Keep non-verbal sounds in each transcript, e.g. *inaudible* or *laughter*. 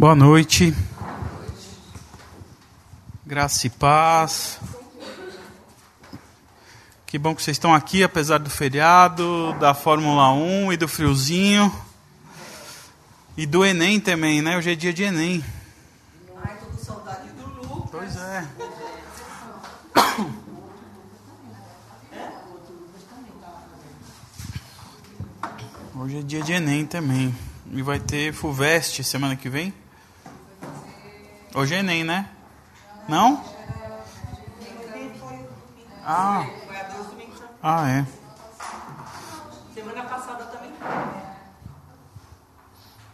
Boa noite. Graça e paz. Que bom que vocês estão aqui, apesar do feriado, da Fórmula 1 e do friozinho. E do Enem também, né? Hoje é dia de Enem. Ai, tô com saudade do Lucas. Pois é. Hoje é dia de Enem também. E vai ter FUVEST semana que vem? Hoje é Enem, né? Não? Ah. Foi? Ah, é. Semana passada também.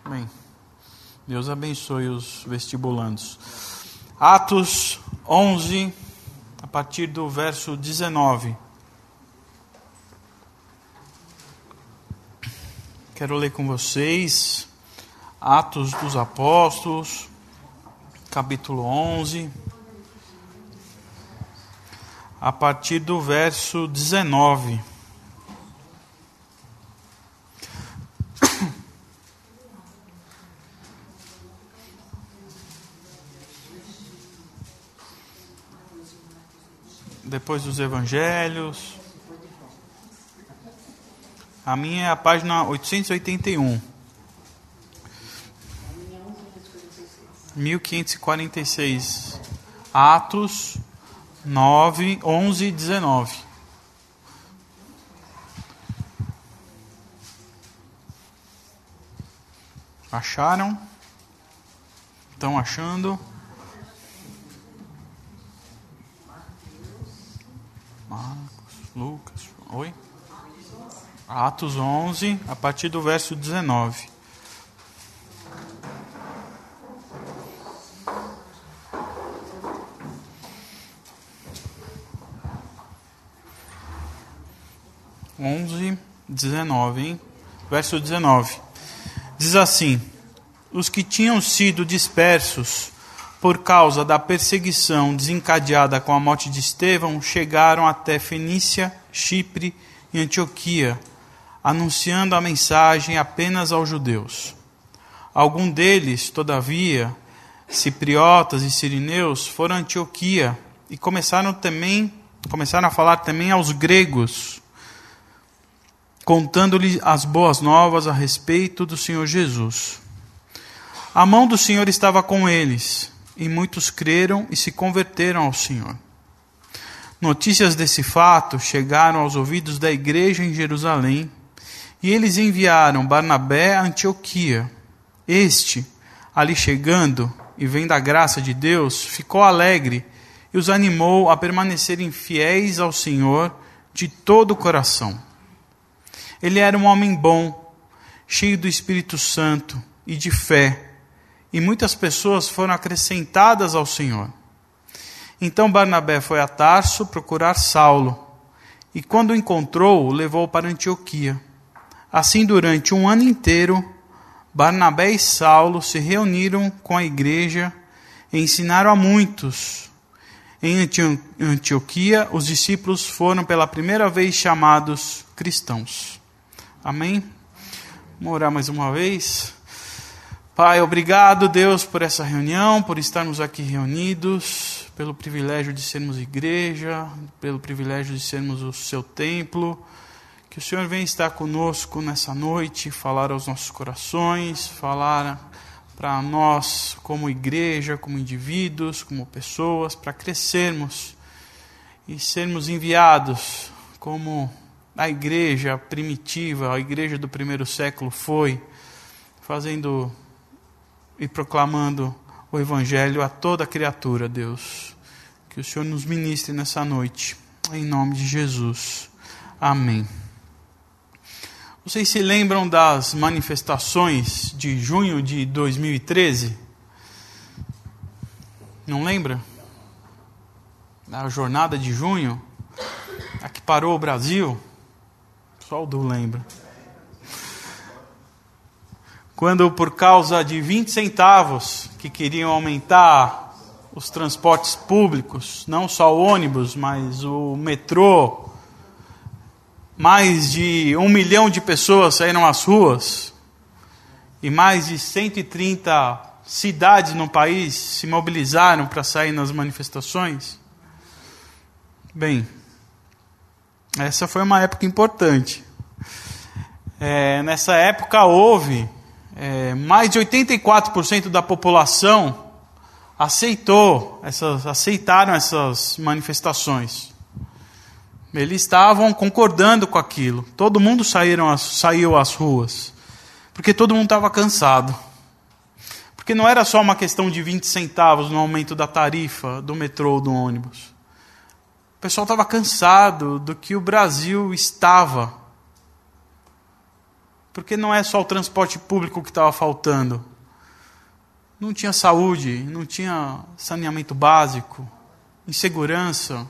Bem, Deus abençoe os vestibulandos. Atos 11, a partir do verso 19. Quero ler com vocês Atos dos Apóstolos, capítulo 11, a partir do verso 19. Depois dos Evangelhos. A minha é a página 881. 1546. Atos 9, 11 e 19. Acharam? Estão achando? Marcos, Lucas, oi? Atos 11, a partir do verso 19. 19, hein? Verso 19. Diz assim: Os que tinham sido dispersos por causa da perseguição desencadeada com a morte de Estevão chegaram até Fenícia, Chipre e Antioquia, anunciando a mensagem apenas aos judeus. Alguns deles, todavia, cipriotas e sirineus, foram a Antioquia e começaram também começaram a falar também aos gregos, contando-lhes as boas novas a respeito do Senhor Jesus. A mão do Senhor estava com eles, e muitos creram e se converteram ao Senhor. Notícias desse fato chegaram aos ouvidos da igreja em Jerusalém, e eles enviaram Barnabé a Antioquia. Este, ali chegando e vendo a graça de Deus, ficou alegre e os animou a permanecerem fiéis ao Senhor de todo o coração. Ele era um homem bom, cheio do Espírito Santo e de fé, e muitas pessoas foram acrescentadas ao Senhor. Então Barnabé foi a Tarso procurar Saulo, e quando o encontrou, o levou para Antioquia. Assim, durante um ano inteiro, Barnabé e Saulo se reuniram com a igreja e ensinaram a muitos. Em Antio- Antioquia, os discípulos foram pela primeira vez chamados cristãos. Amém? Vamos orar mais uma vez. Pai, obrigado, Deus, por essa reunião, por estarmos aqui reunidos, pelo privilégio de sermos igreja, pelo privilégio de sermos o seu templo. Que o Senhor venha estar conosco nessa noite, falar aos nossos corações, falar para nós como igreja, como indivíduos, como pessoas, para crescermos e sermos enviados como a igreja primitiva, a igreja do primeiro século foi, fazendo e proclamando o Evangelho a toda criatura, Deus. Que o Senhor nos ministre nessa noite, em nome de Jesus. Amém. Vocês se lembram das manifestações de junho de 2013? Não lembra? A jornada de junho, a que parou o Brasil? Só o Du lembra. Quando, por causa de 20 centavos, que queriam aumentar os transportes públicos, não só o ônibus, mas o metrô, mais de um milhão de pessoas saíram às ruas e mais de 130 cidades no país se mobilizaram para sair nas manifestações? Bem, essa foi uma época importante. É, nessa época houve é, mais de 84% da população aceitou essas, aceitaram essas manifestações. Eles estavam concordando com aquilo. Todo mundo saíram, saiu às ruas. Porque todo mundo estava cansado. Porque não era só uma questão de 20 centavos no aumento da tarifa do metrô ou do ônibus. Pessoal estava cansado do que o Brasil estava. Porque não é só o transporte público que estava faltando. Não tinha saúde, não tinha saneamento básico, insegurança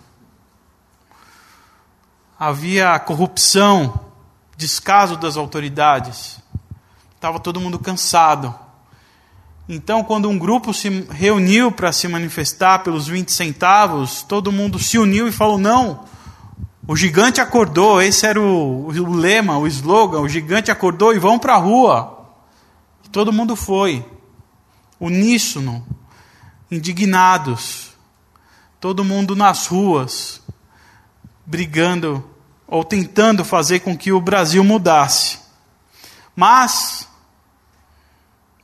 havia corrupção, descaso das autoridades. Estava todo mundo cansado. Então, quando um grupo se reuniu para se manifestar pelos 20 centavos, todo mundo se uniu e falou: não, o gigante acordou. Esse era o, o lema, o slogan: o gigante acordou e vão para a rua. E todo mundo foi, uníssono, indignados, todo mundo nas ruas, brigando ou tentando fazer com que o Brasil mudasse. Mas,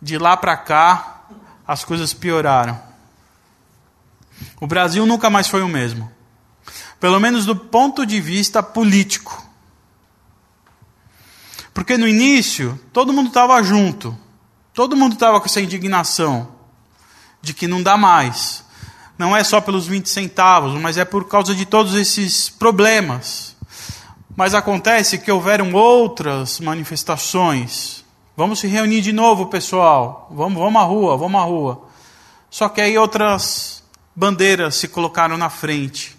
de lá para cá, as coisas pioraram. O Brasil nunca mais foi o mesmo. Pelo menos do ponto de vista político. Porque no início, todo mundo estava junto. Todo mundo estava com essa indignação de que não dá mais não é só pelos 20 centavos, mas é por causa de todos esses problemas. Mas acontece que houveram outras manifestações. Vamos se reunir de novo, pessoal. Vamos, vamos à rua, vamos à rua. Só que aí outras bandeiras se colocaram na frente.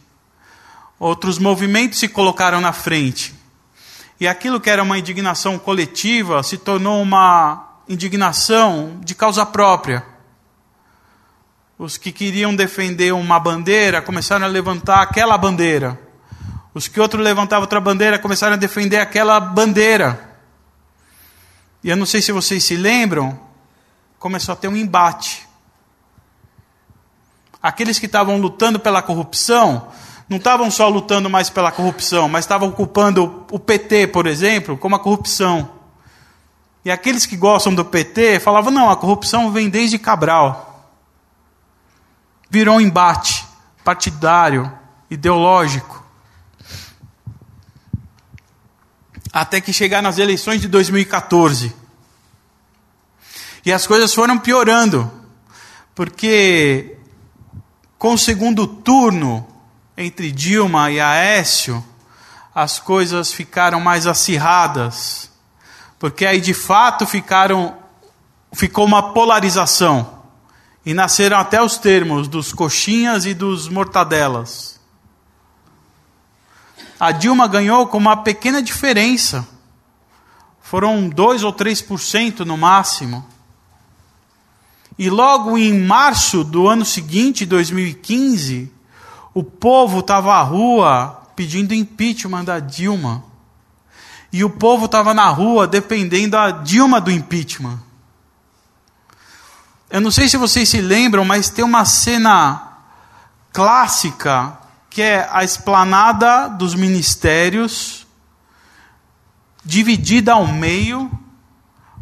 Outros movimentos se colocaram na frente. E aquilo que era uma indignação coletiva se tornou uma indignação de causa própria. Os que queriam defender uma bandeira começaram a levantar aquela bandeira. Os que outro levantavam outra bandeira começaram a defender aquela bandeira. E eu não sei se vocês se lembram, começou a ter um embate. Aqueles que estavam lutando pela corrupção, não estavam só lutando mais pela corrupção, mas estavam ocupando o PT, por exemplo, como a corrupção. E aqueles que gostam do PT falavam: não, a corrupção vem desde Cabral virou um embate partidário, ideológico. Até que chegar nas eleições de 2014. E as coisas foram piorando, porque com o segundo turno entre Dilma e Aécio, as coisas ficaram mais acirradas, porque aí de fato ficaram ficou uma polarização. E nasceram até os termos dos coxinhas e dos mortadelas. A Dilma ganhou com uma pequena diferença. Foram 2 ou 3% no máximo. E logo em março do ano seguinte, 2015, o povo estava à rua pedindo impeachment da Dilma. E o povo estava na rua dependendo da Dilma do impeachment. Eu não sei se vocês se lembram, mas tem uma cena clássica que é a esplanada dos ministérios dividida ao meio,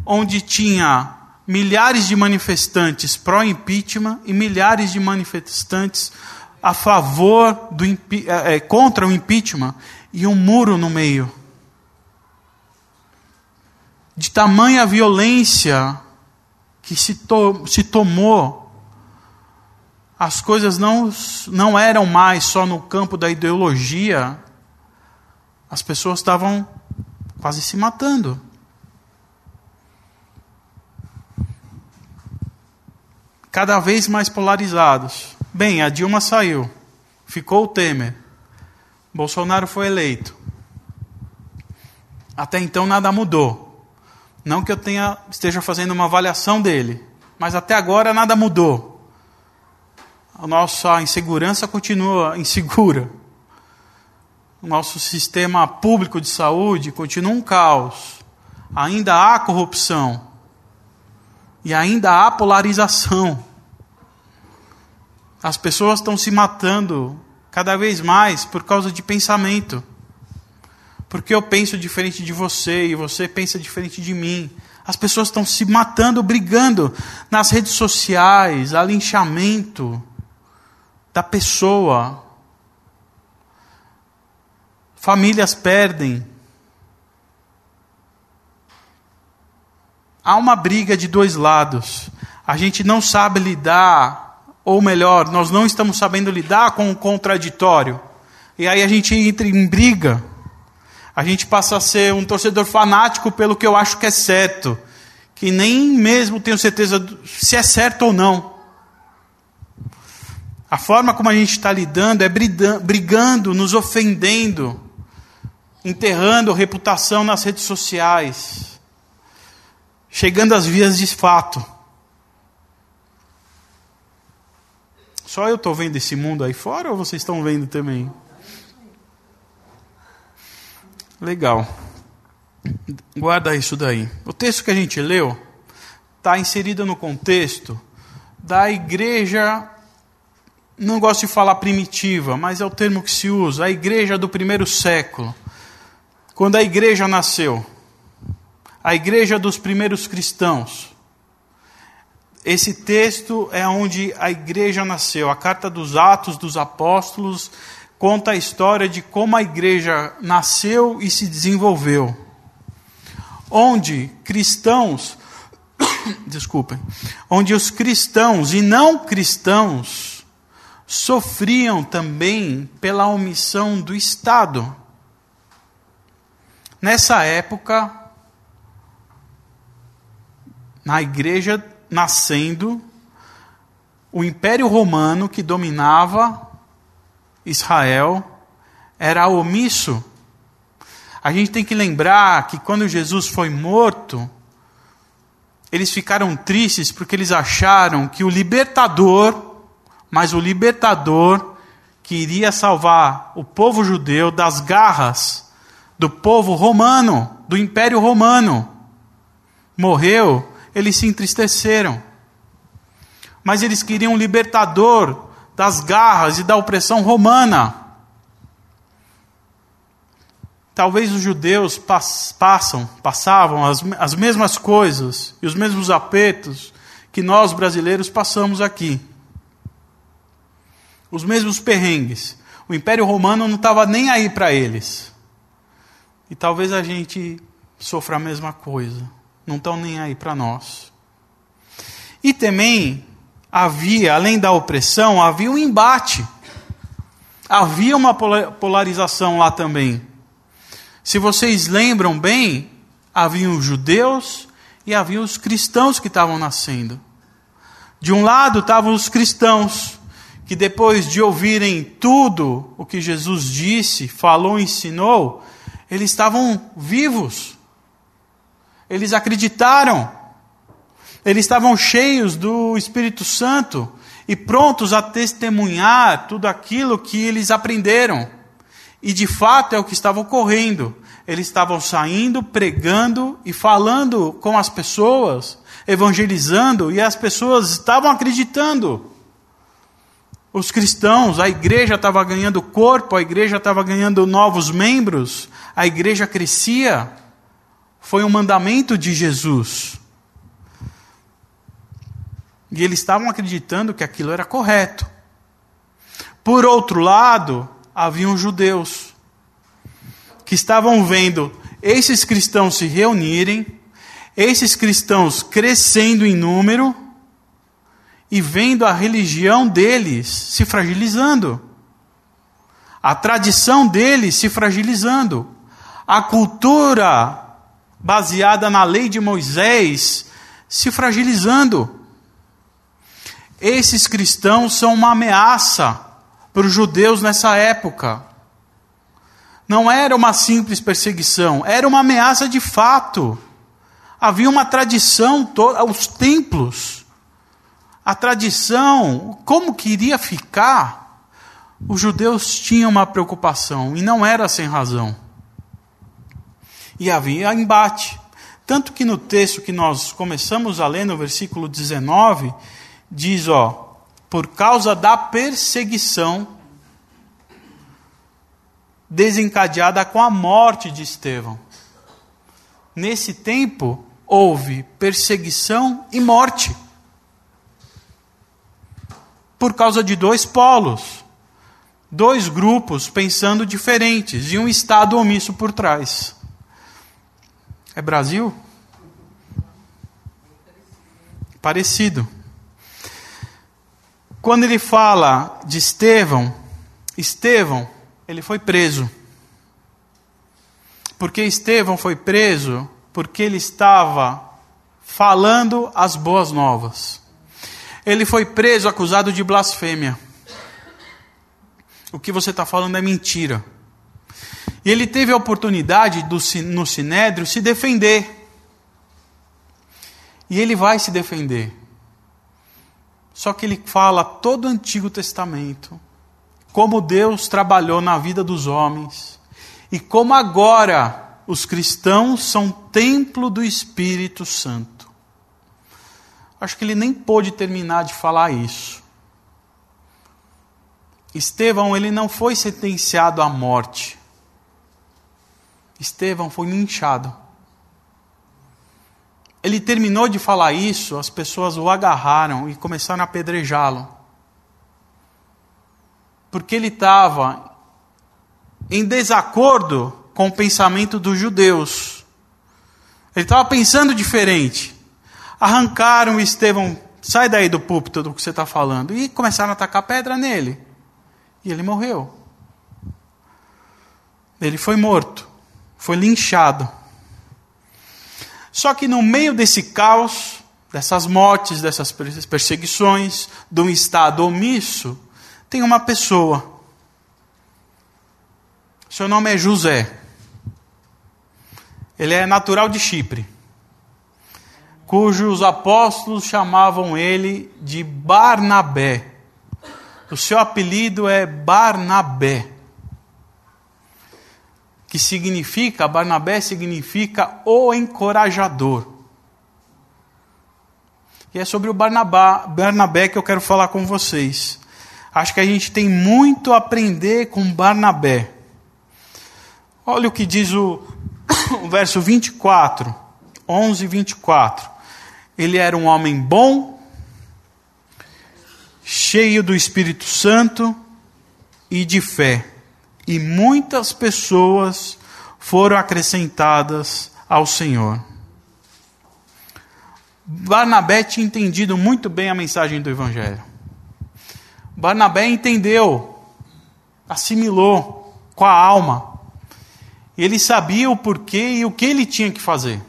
onde tinha milhares de manifestantes pró-impeachment e milhares de manifestantes a favor do é, contra o impeachment e um muro no meio. De tamanha violência que se, to, se tomou, as coisas não, não eram mais só no campo da ideologia, as pessoas estavam quase se matando. Cada vez mais polarizados. Bem, a Dilma saiu, ficou o Temer, Bolsonaro foi eleito. Até então nada mudou. Não que eu tenha, esteja fazendo uma avaliação dele, mas até agora nada mudou. A nossa insegurança continua insegura. O nosso sistema público de saúde continua um caos. Ainda há corrupção. E ainda há polarização. As pessoas estão se matando cada vez mais por causa de pensamento. Porque eu penso diferente de você e você pensa diferente de mim. As pessoas estão se matando, brigando nas redes sociais, alinchamento da pessoa. Famílias perdem. Há uma briga de dois lados. A gente não sabe lidar, ou melhor, nós não estamos sabendo lidar com o contraditório. E aí a gente entra em briga a gente passa a ser um torcedor fanático pelo que eu acho que é certo, que nem mesmo tenho certeza se é certo ou não. A forma como a gente está lidando é brigando, nos ofendendo, enterrando reputação nas redes sociais, chegando às vias de fato. Só eu estou vendo esse mundo aí fora ou vocês estão vendo também? Legal. Guarda isso daí. O texto que a gente leu está inserido no contexto da igreja, não gosto de falar primitiva, mas é o termo que se usa, a igreja do primeiro século. Quando a igreja nasceu, a igreja dos primeiros cristãos. Esse texto é onde a igreja nasceu, a carta dos Atos dos Apóstolos conta a história de como a igreja nasceu e se desenvolveu. Onde cristãos, *coughs* desculpem, onde os cristãos e não cristãos sofriam também pela omissão do Estado. Nessa época, na igreja nascendo, o Império Romano que dominava Israel era omisso. A gente tem que lembrar que quando Jesus foi morto, eles ficaram tristes porque eles acharam que o libertador, mas o libertador que iria salvar o povo judeu das garras do povo romano, do Império Romano, morreu, eles se entristeceram. Mas eles queriam um libertador das garras e da opressão romana. Talvez os judeus passam, passavam as, as mesmas coisas e os mesmos apertos que nós brasileiros passamos aqui. Os mesmos perrengues. O Império Romano não estava nem aí para eles. E talvez a gente sofra a mesma coisa. Não estão nem aí para nós. E também havia, além da opressão, havia um embate. Havia uma polarização lá também. Se vocês lembram bem, havia os judeus e havia os cristãos que estavam nascendo. De um lado estavam os cristãos, que depois de ouvirem tudo o que Jesus disse, falou, ensinou, eles estavam vivos. Eles acreditaram. Eles estavam cheios do Espírito Santo e prontos a testemunhar tudo aquilo que eles aprenderam. E de fato é o que estava ocorrendo. Eles estavam saindo, pregando e falando com as pessoas, evangelizando, e as pessoas estavam acreditando. Os cristãos, a igreja estava ganhando corpo, a igreja estava ganhando novos membros, a igreja crescia. Foi um mandamento de Jesus. E eles estavam acreditando que aquilo era correto. Por outro lado, haviam judeus que estavam vendo esses cristãos se reunirem, esses cristãos crescendo em número e vendo a religião deles se fragilizando, a tradição deles se fragilizando, a cultura baseada na lei de Moisés se fragilizando. Esses cristãos são uma ameaça para os judeus nessa época. Não era uma simples perseguição, era uma ameaça de fato. Havia uma tradição, os templos, a tradição, como que iria ficar? Os judeus tinham uma preocupação, e não era sem razão. E havia embate. Tanto que no texto que nós começamos a ler, no versículo 19, diz: ó, por causa da perseguição desencadeada com a morte de Estevão. Nesse tempo, houve perseguição e morte. Por causa de dois polos, dois grupos pensando diferentes e um Estado omisso por trás. É Brasil? Parecido. Quando ele fala de Estevão, Estevão, ele foi preso. Porque Estevão foi preso porque ele estava falando as boas novas. Ele foi preso acusado de blasfêmia. O que você está falando é mentira. E ele teve a oportunidade do, no Sinédrio se defender. E ele vai se defender. Só que ele fala todo o Antigo Testamento, como Deus trabalhou na vida dos homens, e como agora os cristãos são templo do Espírito Santo. Acho que ele nem pôde terminar de falar isso. Estevão, ele não foi sentenciado à morte. Estevão foi linchado. Ele terminou de falar isso, as pessoas o agarraram e começaram a apedrejá-lo. Porque ele estava em desacordo com o pensamento dos judeus. Ele estava pensando diferente. Arrancaram Estevão, sai daí do púlpito do que você está falando, e começaram a atacar pedra nele. E ele morreu. Ele foi morto, foi linchado. Só que no meio desse caos, dessas mortes, dessas perseguições, de um estado omisso, tem uma pessoa. Seu nome é José. Ele é natural de Chipre, cujos apóstolos chamavam ele de Barnabé. O seu apelido é Barnabé, que significa, Barnabé significa o encorajador. E é sobre o Barnabá, Barnabé que eu quero falar com vocês. Acho que a gente tem muito a aprender com Barnabé. Olha o que diz o, *coughs* o verso 24, 11 e 24. Ele era um homem bom, cheio do Espírito Santo e de fé, e muitas pessoas foram acrescentadas ao Senhor. Barnabé tinha entendido muito bem a mensagem do Evangelho. Barnabé entendeu, assimilou com a alma ele sabia o porquê e o que ele tinha que fazer.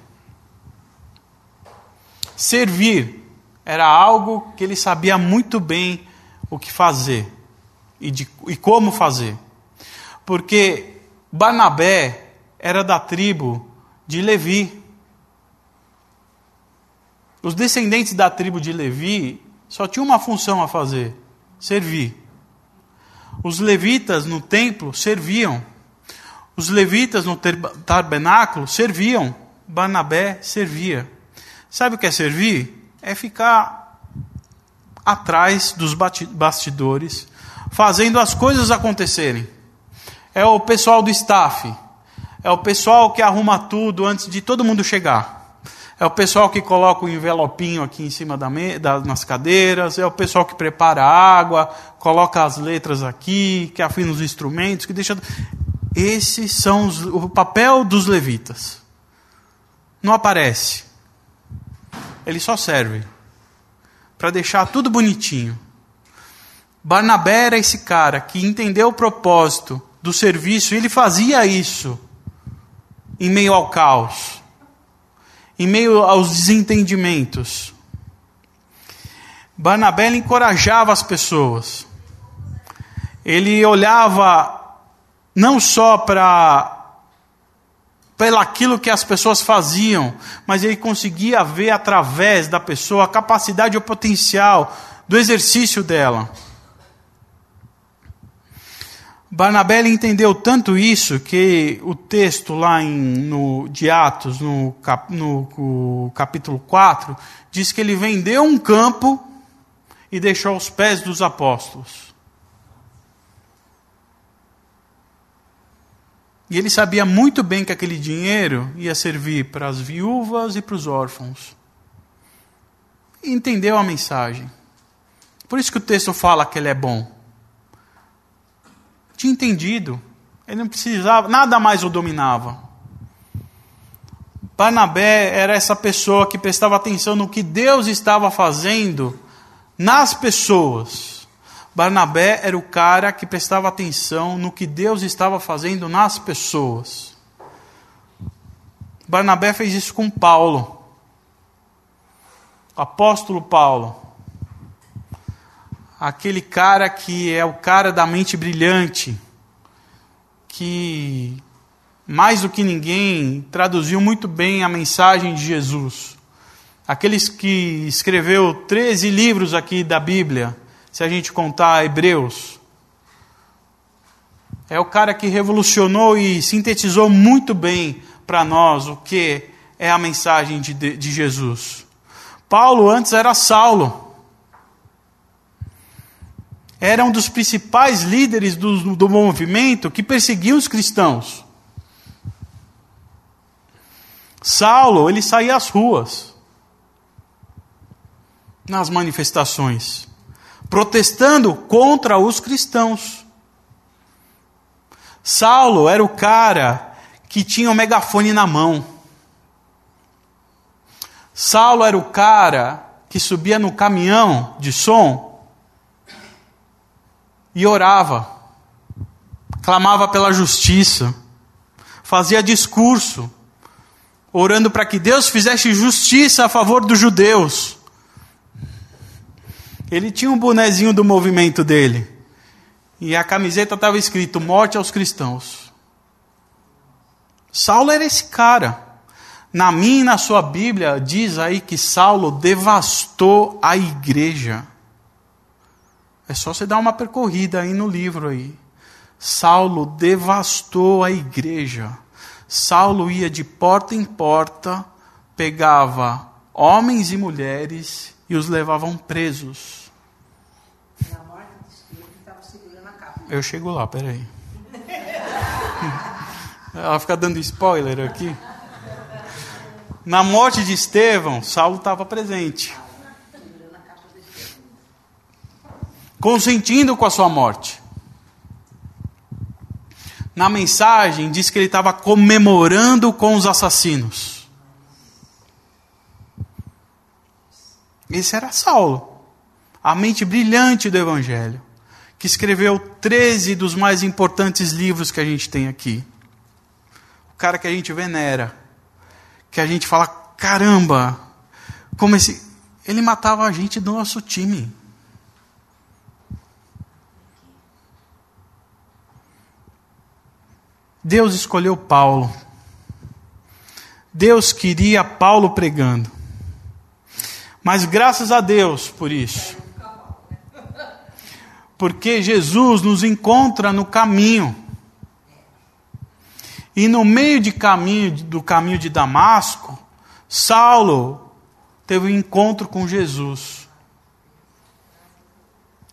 Servir era algo que ele sabia muito bem o que fazer e, de, e como fazer. Porque Barnabé era da tribo de Levi. Os descendentes da tribo de Levi só tinham uma função a fazer: servir. Os levitas no templo serviam. Os levitas no tabernáculo serviam, Barnabé servia. Sabe o que é servir? É ficar atrás dos bastidores, fazendo as coisas acontecerem. É o pessoal do staff, é o pessoal que arruma tudo antes de todo mundo chegar. É o pessoal que coloca o envelopinho aqui em cima da, da nas cadeiras, é o pessoal que prepara a água, coloca as letras aqui, que afina os instrumentos, que deixa. Esses são os, o papel dos levitas. Não aparece. Ele só serve para deixar tudo bonitinho. Barnabé era esse cara que entendeu o propósito do serviço e ele fazia isso em meio ao caos, em meio aos desentendimentos. Barnabé encorajava as pessoas. Ele olhava não só para aquilo que as pessoas faziam, mas ele conseguia ver através da pessoa a capacidade ou potencial do exercício dela. Barnabé entendeu tanto isso que o texto lá em, no, de Atos, no, cap, no capítulo 4, diz que ele vendeu um campo e deixou aos pés dos apóstolos. E ele sabia muito bem que aquele dinheiro ia servir para as viúvas e para os órfãos. E entendeu a mensagem. Por isso que o texto fala que ele é bom. Tinha entendido. Ele não precisava, nada mais o dominava. Barnabé era essa pessoa que prestava atenção no que Deus estava fazendo nas pessoas. Barnabé era o cara que prestava atenção no que Deus estava fazendo nas pessoas. Barnabé fez isso com Paulo. Apóstolo Paulo. Aquele cara que é o cara da mente brilhante, que mais do que ninguém traduziu muito bem a mensagem de Jesus aqueles que escreveu 13 livros aqui da Bíblia, se a gente contar Hebreus. É o cara que revolucionou e sintetizou muito bem para nós o que é a mensagem de, de Jesus. Paulo antes era Saulo. Era um dos principais líderes do, do movimento que perseguiam os cristãos. Saulo, ele saía às ruas nas manifestações, protestando contra os cristãos. Saulo era o cara que tinha o megafone na mão. Saulo era o cara que subia no caminhão de som e orava, clamava pela justiça, fazia discurso, orando para que Deus fizesse justiça a favor dos judeus. Ele tinha um bonezinho do movimento dele. E a camiseta estava escrito: Morte aos cristãos. Saulo era esse cara. Na minha e na sua Bíblia, diz aí que Saulo devastou a igreja. É só você dar uma percorrida aí no livro aí. Saulo devastou a igreja. Saulo ia de porta em porta, pegava homens e mulheres e os levavam presos. Eu chego lá, peraí. Ela fica dando spoiler aqui. Na morte de Estevão, Saulo estava presente. Consentindo com a sua morte. Na mensagem, diz que ele estava comemorando com os assassinos. Esse era Saulo, a mente brilhante do Evangelho que escreveu 13 dos mais importantes livros que a gente tem aqui. O cara que a gente venera, que a gente fala, caramba, como esse. Ele matava a gente do nosso time. Deus escolheu Paulo. Deus queria Paulo pregando. Mas graças a Deus por isso porque Jesus nos encontra no caminho. E no meio de caminho, do caminho de Damasco, Saulo teve um encontro com Jesus.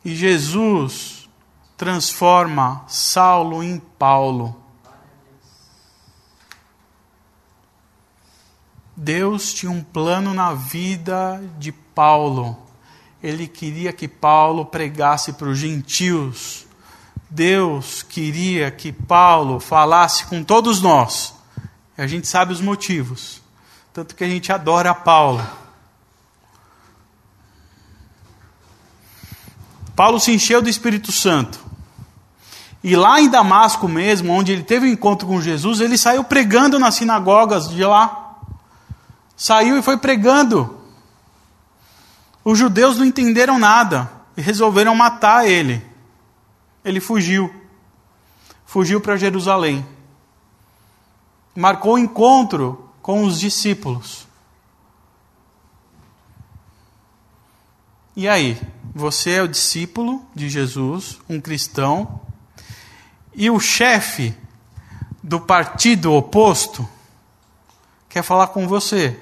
E Jesus transforma Saulo em Paulo. Deus tinha um plano na vida de Paulo ele queria que Paulo pregasse para os gentios. Deus queria que Paulo falasse com todos nós. E a gente sabe os motivos. Tanto que a gente adora Paulo. Paulo se encheu do Espírito Santo. E lá em Damasco mesmo, onde ele teve o um encontro com Jesus, ele saiu pregando nas sinagogas de lá. Saiu e foi pregando. Os judeus não entenderam nada e resolveram matar ele. Ele fugiu. Fugiu para Jerusalém. Marcou encontro com os discípulos. E aí? Você é o discípulo de Jesus, um cristão, e o chefe do partido oposto quer falar com você.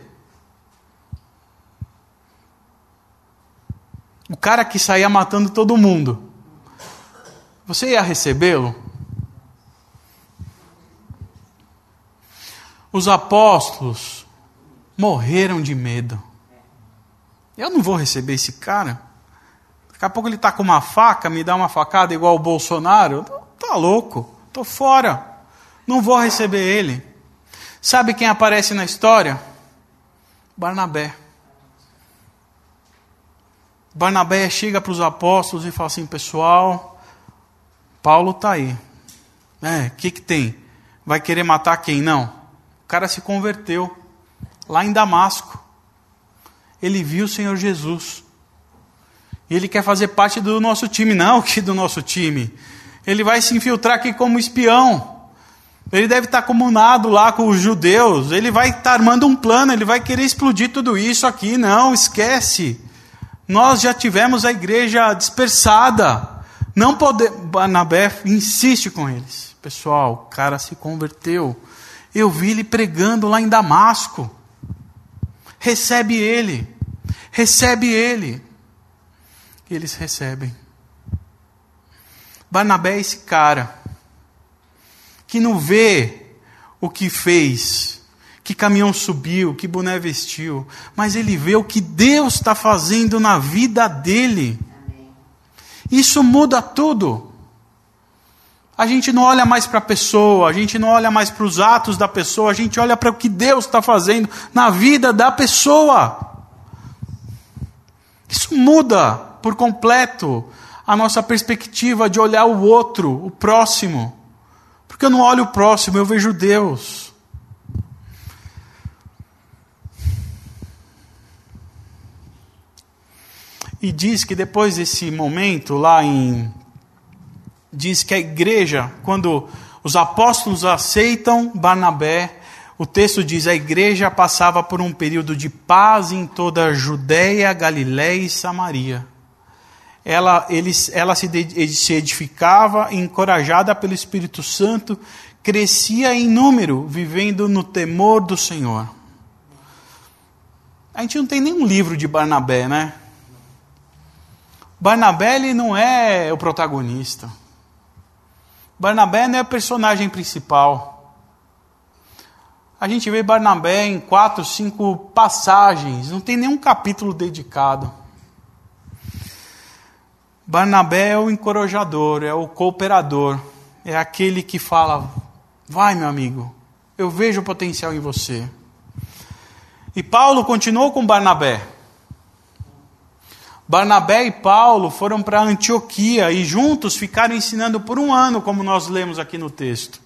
O cara que saía matando todo mundo. Você ia recebê-lo? Os apóstolos morreram de medo. Eu não vou receber esse cara. Daqui a pouco ele está com uma faca, me dá uma facada igual o Bolsonaro. Tá louco, tô fora. Não vou receber ele. Sabe quem aparece na história? Barnabé. Barnabé chega para os apóstolos e fala assim: pessoal, Paulo está aí. É, o que, que tem? Vai querer matar quem? Não. O cara se converteu lá em Damasco. Ele viu o Senhor Jesus. E ele quer fazer parte do nosso time. Não, *laughs* que do nosso time. Ele vai se infiltrar aqui como espião. Ele deve estar comunado lá com os judeus. Ele vai estar armando um plano. Ele vai querer explodir tudo isso aqui. Não, esquece. Nós já tivemos a igreja dispersada. Não pode. Barnabé insiste com eles. Pessoal, o cara se converteu. Eu vi ele pregando lá em Damasco. Recebe ele. Recebe ele. E eles recebem. Barnabé é esse cara que não vê o que fez que caminhão subiu, que boné vestiu, mas ele vê o que Deus está fazendo na vida dele. Isso muda tudo. A gente não olha mais para a pessoa, a gente não olha mais para os atos da pessoa, a gente olha para o que Deus está fazendo na vida da pessoa. Isso muda por completo a nossa perspectiva de olhar o outro, o próximo. Porque eu não olho o próximo, eu vejo Deus. E diz que depois desse momento, lá em. Diz que a igreja, quando os apóstolos aceitam Barnabé, o texto diz: a igreja passava por um período de paz em toda a Judéia, Galiléia e Samaria. Ela, eles, ela se, se edificava, encorajada pelo Espírito Santo, crescia em número, vivendo no temor do Senhor. A gente não tem nenhum livro de Barnabé, né? Barnabé não é o protagonista. Barnabé não é o personagem principal. A gente vê Barnabé em quatro, cinco passagens, não tem nenhum capítulo dedicado. Barnabé é o encorajador, é o cooperador, é aquele que fala: vai, meu amigo, eu vejo o potencial em você. E Paulo continuou com Barnabé. Barnabé e Paulo foram para Antioquia e juntos ficaram ensinando por um ano, como nós lemos aqui no texto.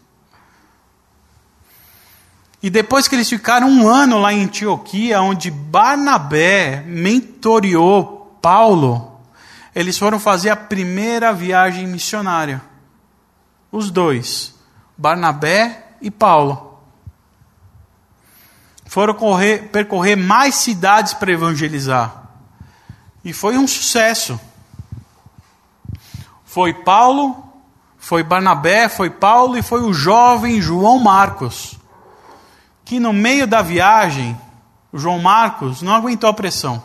E depois que eles ficaram um ano lá em Antioquia, onde Barnabé mentoreou Paulo, eles foram fazer a primeira viagem missionária. Os dois, Barnabé e Paulo. Foram correr, percorrer mais cidades para evangelizar. E foi um sucesso. Foi Paulo, foi Barnabé, foi Paulo e foi o jovem João Marcos. Que no meio da viagem, João Marcos não aguentou a pressão.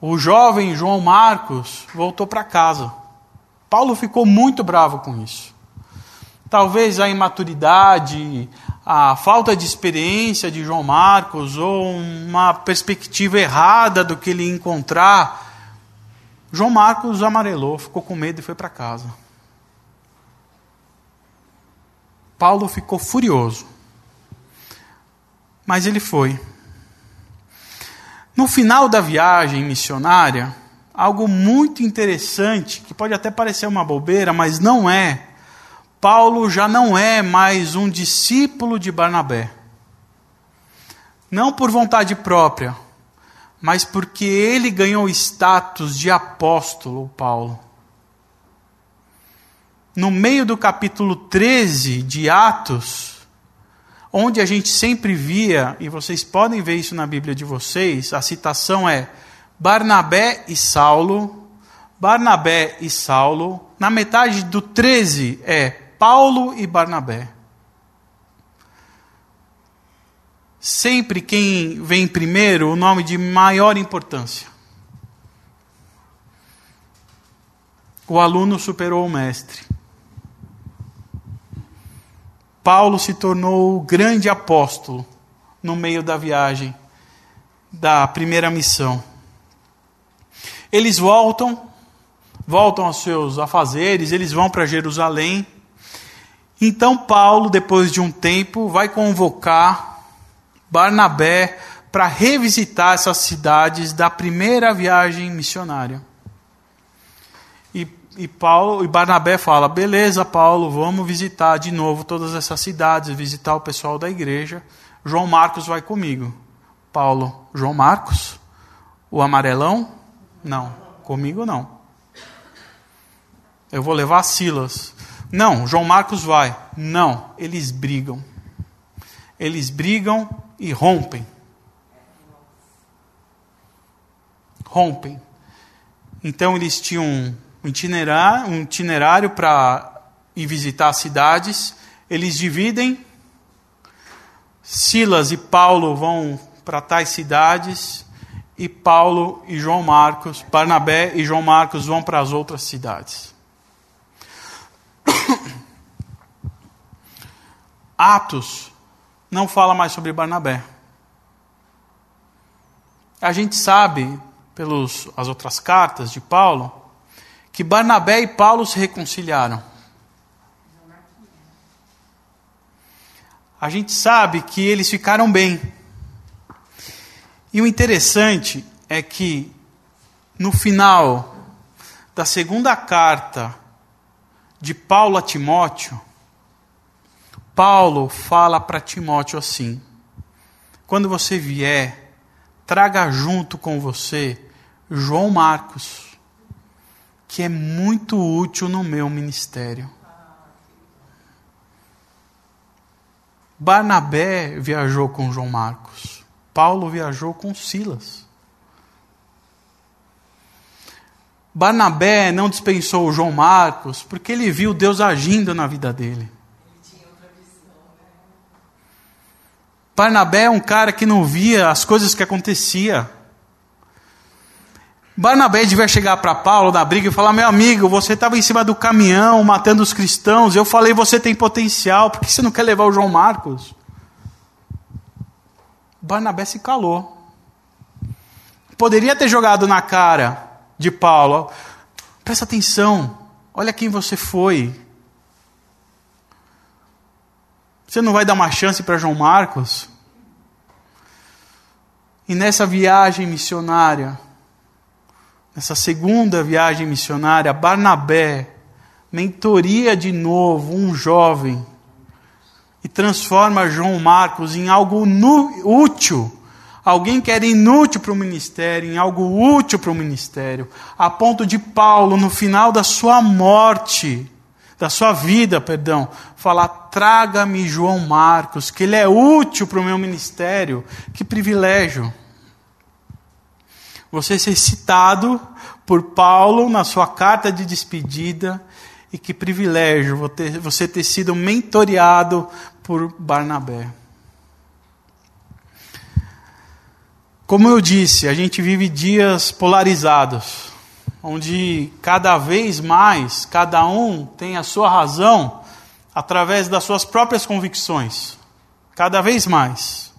O jovem João Marcos voltou para casa. Paulo ficou muito bravo com isso. Talvez a imaturidade, a falta de experiência de João Marcos ou uma perspectiva errada do que ele encontrar, João Marcos amarelou, ficou com medo e foi para casa. Paulo ficou furioso. Mas ele foi. No final da viagem missionária, algo muito interessante, que pode até parecer uma bobeira, mas não é, Paulo já não é mais um discípulo de Barnabé. Não por vontade própria, mas porque ele ganhou status de apóstolo, Paulo. No meio do capítulo 13 de Atos, onde a gente sempre via, e vocês podem ver isso na Bíblia de vocês, a citação é Barnabé e Saulo Barnabé e Saulo. Na metade do 13 é Paulo e Barnabé. Sempre quem vem primeiro, o nome de maior importância. O aluno superou o mestre. Paulo se tornou o grande apóstolo no meio da viagem da primeira missão. Eles voltam, voltam aos seus afazeres, eles vão para Jerusalém. Então Paulo, depois de um tempo, vai convocar Barnabé para revisitar essas cidades da primeira viagem missionária. E, e Paulo e Barnabé fala: "Beleza, Paulo, vamos visitar de novo todas essas cidades, visitar o pessoal da igreja. João Marcos vai comigo." Paulo, João Marcos, o amarelão? Não, comigo não. Eu vou levar Silas. Não, João Marcos vai. Não, eles brigam. Eles brigam e rompem. Rompem. Então eles tinham um itinerário, um itinerário para ir visitar as cidades. Eles dividem. Silas e Paulo vão para tais cidades e Paulo e João Marcos, Barnabé e João Marcos vão para as outras cidades. Atos não fala mais sobre Barnabé. A gente sabe, pelas as outras cartas de Paulo, que Barnabé e Paulo se reconciliaram. A gente sabe que eles ficaram bem. E o interessante é que no final da segunda carta de Paulo a Timóteo, Paulo fala para Timóteo assim: quando você vier, traga junto com você João Marcos, que é muito útil no meu ministério. Barnabé viajou com João Marcos. Paulo viajou com Silas. Barnabé não dispensou João Marcos porque ele viu Deus agindo na vida dele. Barnabé é um cara que não via as coisas que acontecia. Barnabé devia chegar para Paulo na briga e falar: Meu amigo, você estava em cima do caminhão matando os cristãos. Eu falei: Você tem potencial, por que você não quer levar o João Marcos? Barnabé se calou. Poderia ter jogado na cara de Paulo: presta atenção, olha quem você foi. Você não vai dar uma chance para João Marcos? E nessa viagem missionária, nessa segunda viagem missionária, Barnabé mentoria de novo um jovem e transforma João Marcos em algo útil. Alguém que era inútil para o ministério, em algo útil para o ministério, a ponto de Paulo, no final da sua morte, da sua vida, perdão, falar: traga-me João Marcos, que ele é útil para o meu ministério. Que privilégio. Você ser citado por Paulo na sua carta de despedida e que privilégio você ter sido mentoreado por Barnabé. Como eu disse, a gente vive dias polarizados, onde cada vez mais cada um tem a sua razão através das suas próprias convicções. Cada vez mais.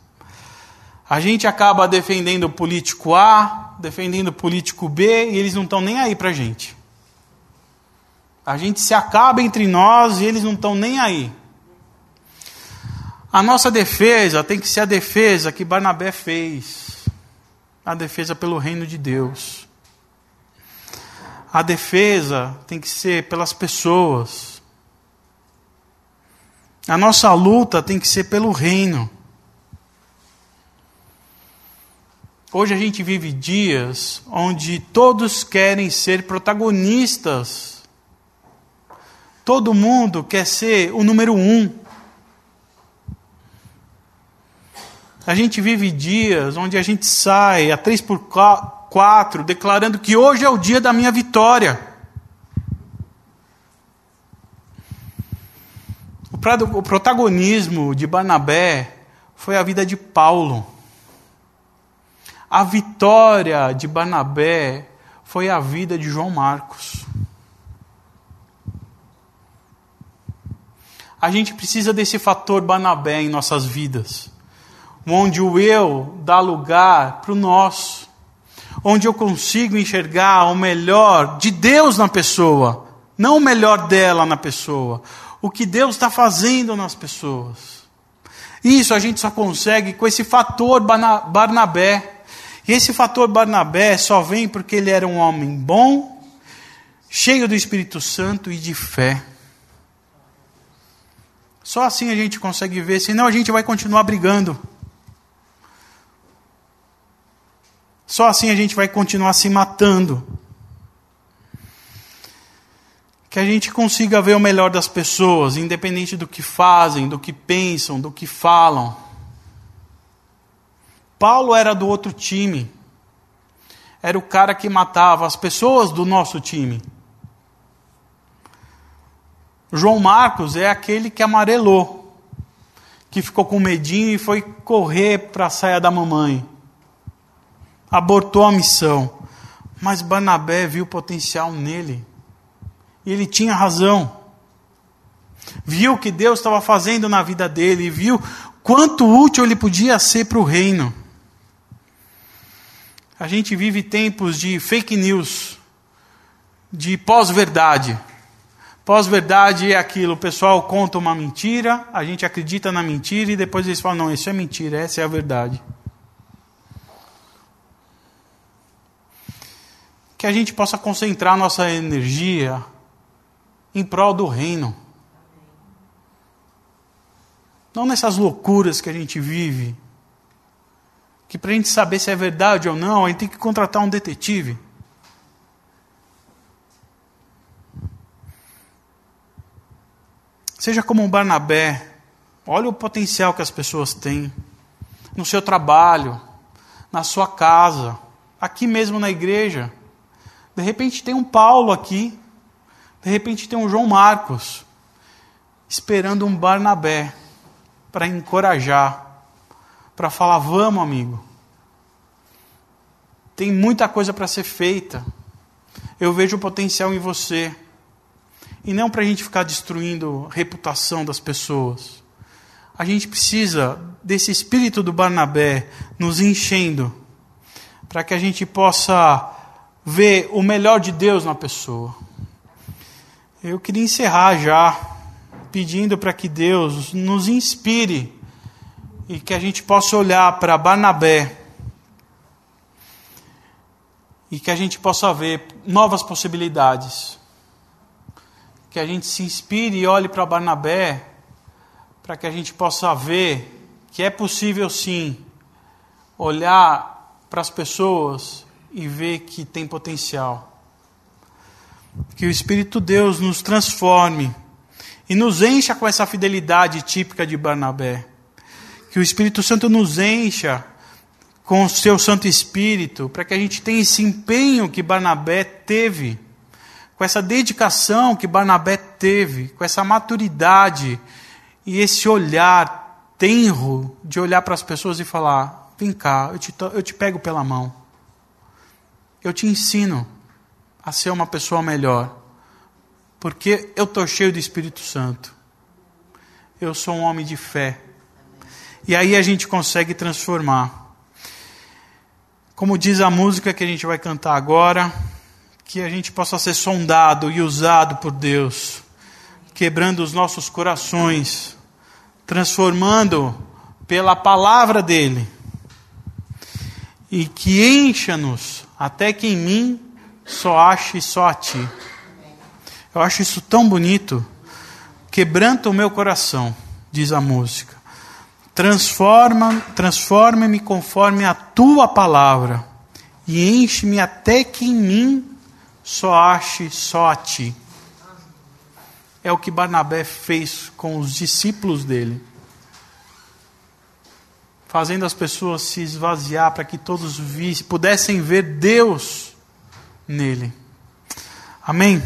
A gente acaba defendendo o político A, defendendo o político B, e eles não estão nem aí para a gente. A gente se acaba entre nós e eles não estão nem aí. A nossa defesa tem que ser a defesa que Barnabé fez a defesa pelo reino de Deus. A defesa tem que ser pelas pessoas. A nossa luta tem que ser pelo reino. Hoje a gente vive dias onde todos querem ser protagonistas Todo mundo quer ser o número um. A gente vive dias onde a gente sai a 3 por 4, 4, declarando que hoje é o dia da minha vitória. O protagonismo de Barnabé foi a vida de Paulo. A vitória de Barnabé foi a vida de João Marcos. A gente precisa desse fator Barnabé em nossas vidas, onde o eu dá lugar para o nosso, onde eu consigo enxergar o melhor de Deus na pessoa, não o melhor dela na pessoa, o que Deus está fazendo nas pessoas. Isso a gente só consegue com esse fator Barnabé. E esse fator Barnabé só vem porque ele era um homem bom, cheio do Espírito Santo e de fé. Só assim a gente consegue ver, senão a gente vai continuar brigando. Só assim a gente vai continuar se matando que a gente consiga ver o melhor das pessoas, independente do que fazem, do que pensam, do que falam. Paulo era do outro time. Era o cara que matava as pessoas do nosso time. João Marcos é aquele que amarelou, que ficou com medinho e foi correr para a saia da mamãe. Abortou a missão. Mas Barnabé viu potencial nele. E ele tinha razão. Viu o que Deus estava fazendo na vida dele, e viu quanto útil ele podia ser para o reino. A gente vive tempos de fake news, de pós-verdade. Pós-verdade é aquilo, o pessoal conta uma mentira, a gente acredita na mentira e depois eles falam: não, isso é mentira, essa é a verdade. Que a gente possa concentrar nossa energia em prol do reino. Não nessas loucuras que a gente vive. Que para a gente saber se é verdade ou não, a gente tem que contratar um detetive. Seja como um Barnabé. Olha o potencial que as pessoas têm. No seu trabalho, na sua casa, aqui mesmo na igreja. De repente tem um Paulo aqui de repente tem um João Marcos esperando um Barnabé para encorajar, para falar: vamos, amigo. Tem muita coisa para ser feita. Eu vejo o potencial em você. E não para a gente ficar destruindo a reputação das pessoas. A gente precisa desse espírito do Barnabé nos enchendo, para que a gente possa ver o melhor de Deus na pessoa. Eu queria encerrar já pedindo para que Deus nos inspire e que a gente possa olhar para Barnabé e que a gente possa ver novas possibilidades. Que a gente se inspire e olhe para Barnabé para que a gente possa ver que é possível sim olhar para as pessoas e ver que tem potencial. Que o Espírito Deus nos transforme e nos encha com essa fidelidade típica de Barnabé. Que o Espírito Santo nos encha com o seu Santo Espírito, para que a gente tenha esse empenho que Barnabé teve, com essa dedicação que Barnabé teve, com essa maturidade e esse olhar tenro de olhar para as pessoas e falar: vem cá, eu te, eu te pego pela mão, eu te ensino a ser uma pessoa melhor, porque eu estou cheio do Espírito Santo. Eu sou um homem de fé. E aí a gente consegue transformar. Como diz a música que a gente vai cantar agora, que a gente possa ser sondado e usado por Deus, quebrando os nossos corações, transformando pela palavra dEle, e que encha-nos até que em mim só ache só a ti. Eu acho isso tão bonito. Quebranta o meu coração, diz a música. Transforma, transforma-me conforme a tua palavra e enche-me até que em mim só ache só a ti. É o que Barnabé fez com os discípulos dele fazendo as pessoas se esvaziar para que todos vissem, pudessem ver Deus nele. Amém?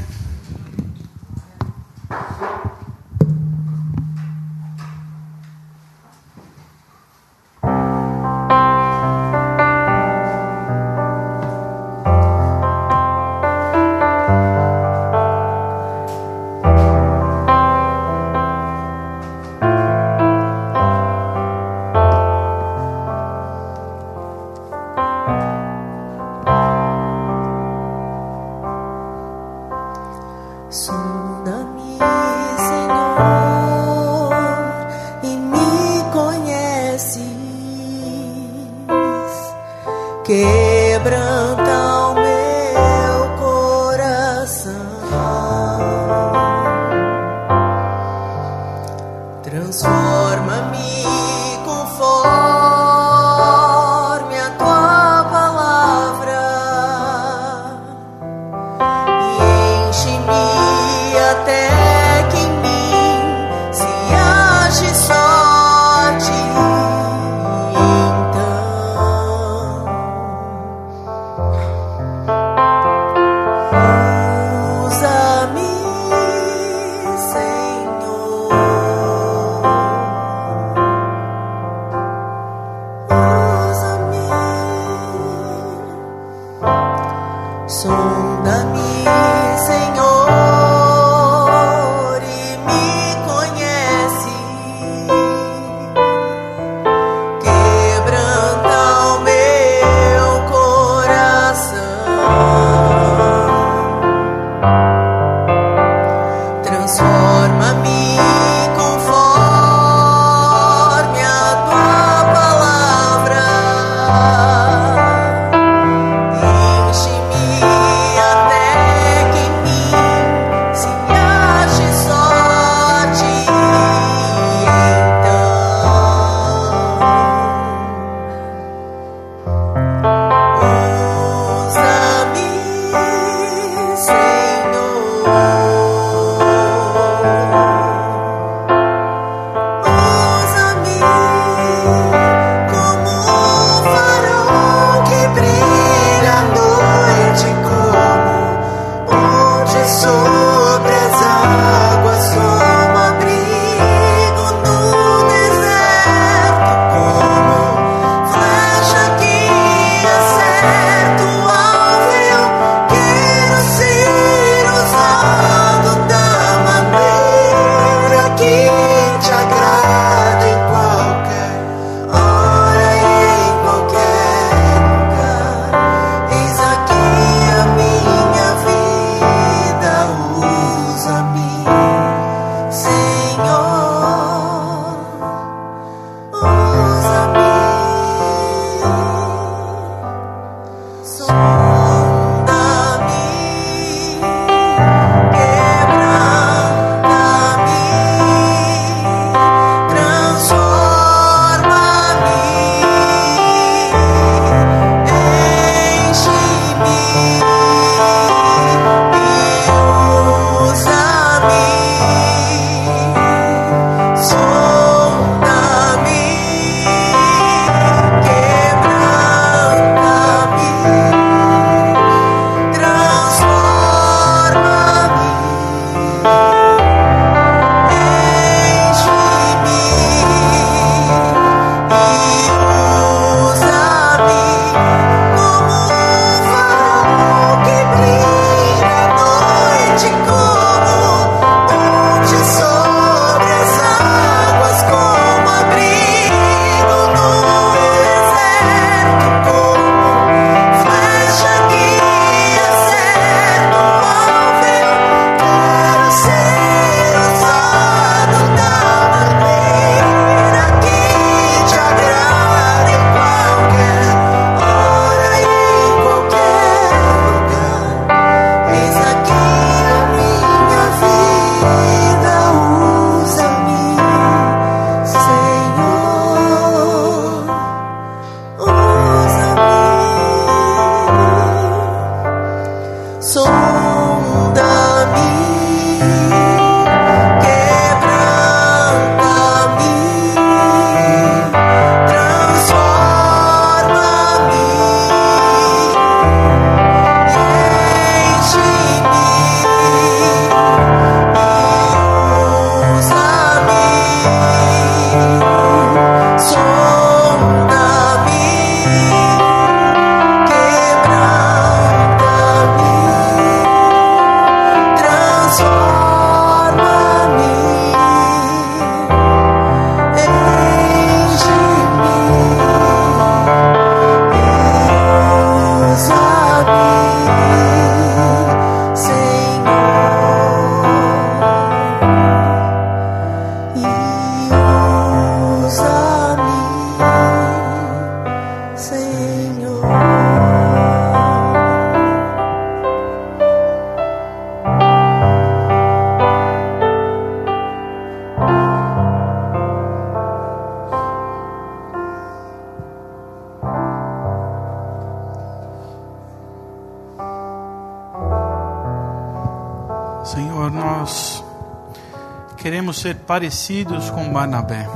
Queremos ser parecidos com Barnabé.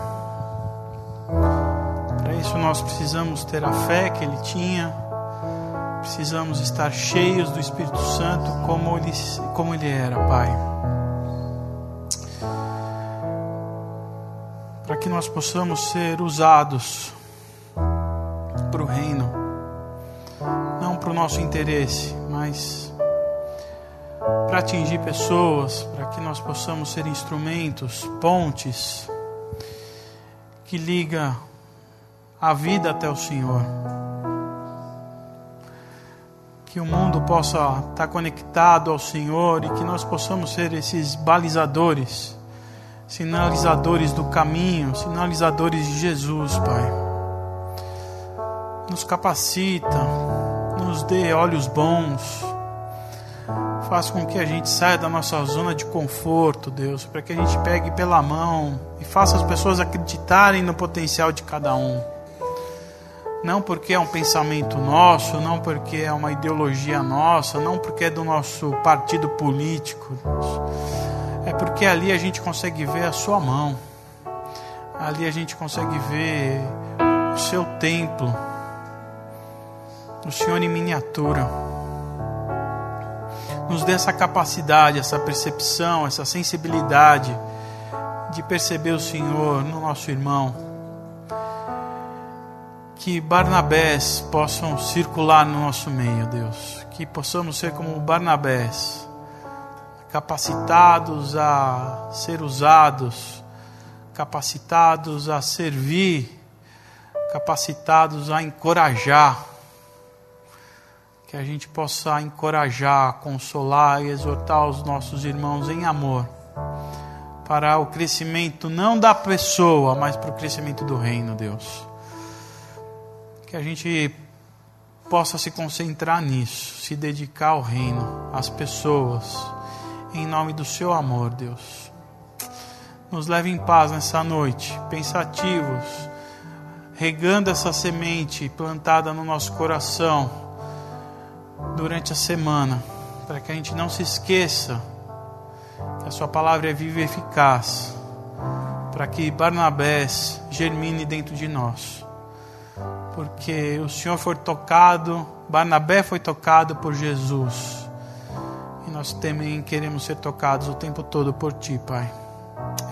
Para isso nós precisamos ter a fé que ele tinha, precisamos estar cheios do Espírito Santo como ele, como ele era, Pai. Para que nós possamos ser usados para o reino, não para o nosso interesse, mas para atingir pessoas, nós possamos ser instrumentos, pontes que liga a vida até o Senhor. Que o mundo possa estar conectado ao Senhor e que nós possamos ser esses balizadores, sinalizadores do caminho, sinalizadores de Jesus, Pai. Nos capacita, nos dê olhos bons Faz com que a gente saia da nossa zona de conforto, Deus, para que a gente pegue pela mão e faça as pessoas acreditarem no potencial de cada um. Não porque é um pensamento nosso, não porque é uma ideologia nossa, não porque é do nosso partido político. Deus. É porque ali a gente consegue ver a sua mão. Ali a gente consegue ver o seu templo. O Senhor em miniatura nos dê essa capacidade, essa percepção, essa sensibilidade de perceber o Senhor no nosso irmão. Que Barnabés possam circular no nosso meio, Deus. Que possamos ser como Barnabés, capacitados a ser usados, capacitados a servir, capacitados a encorajar que a gente possa encorajar, consolar e exortar os nossos irmãos em amor, para o crescimento não da pessoa, mas para o crescimento do reino, Deus. Que a gente possa se concentrar nisso, se dedicar ao reino, às pessoas, em nome do seu amor, Deus. Nos leve em paz nessa noite, pensativos, regando essa semente plantada no nosso coração durante a semana, para que a gente não se esqueça que a Sua palavra é viva e eficaz, para que Barnabés germine dentro de nós, porque o Senhor foi tocado, Barnabé foi tocado por Jesus, e nós também queremos ser tocados o tempo todo por Ti, Pai.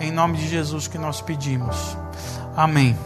Em nome de Jesus que nós pedimos. Amém.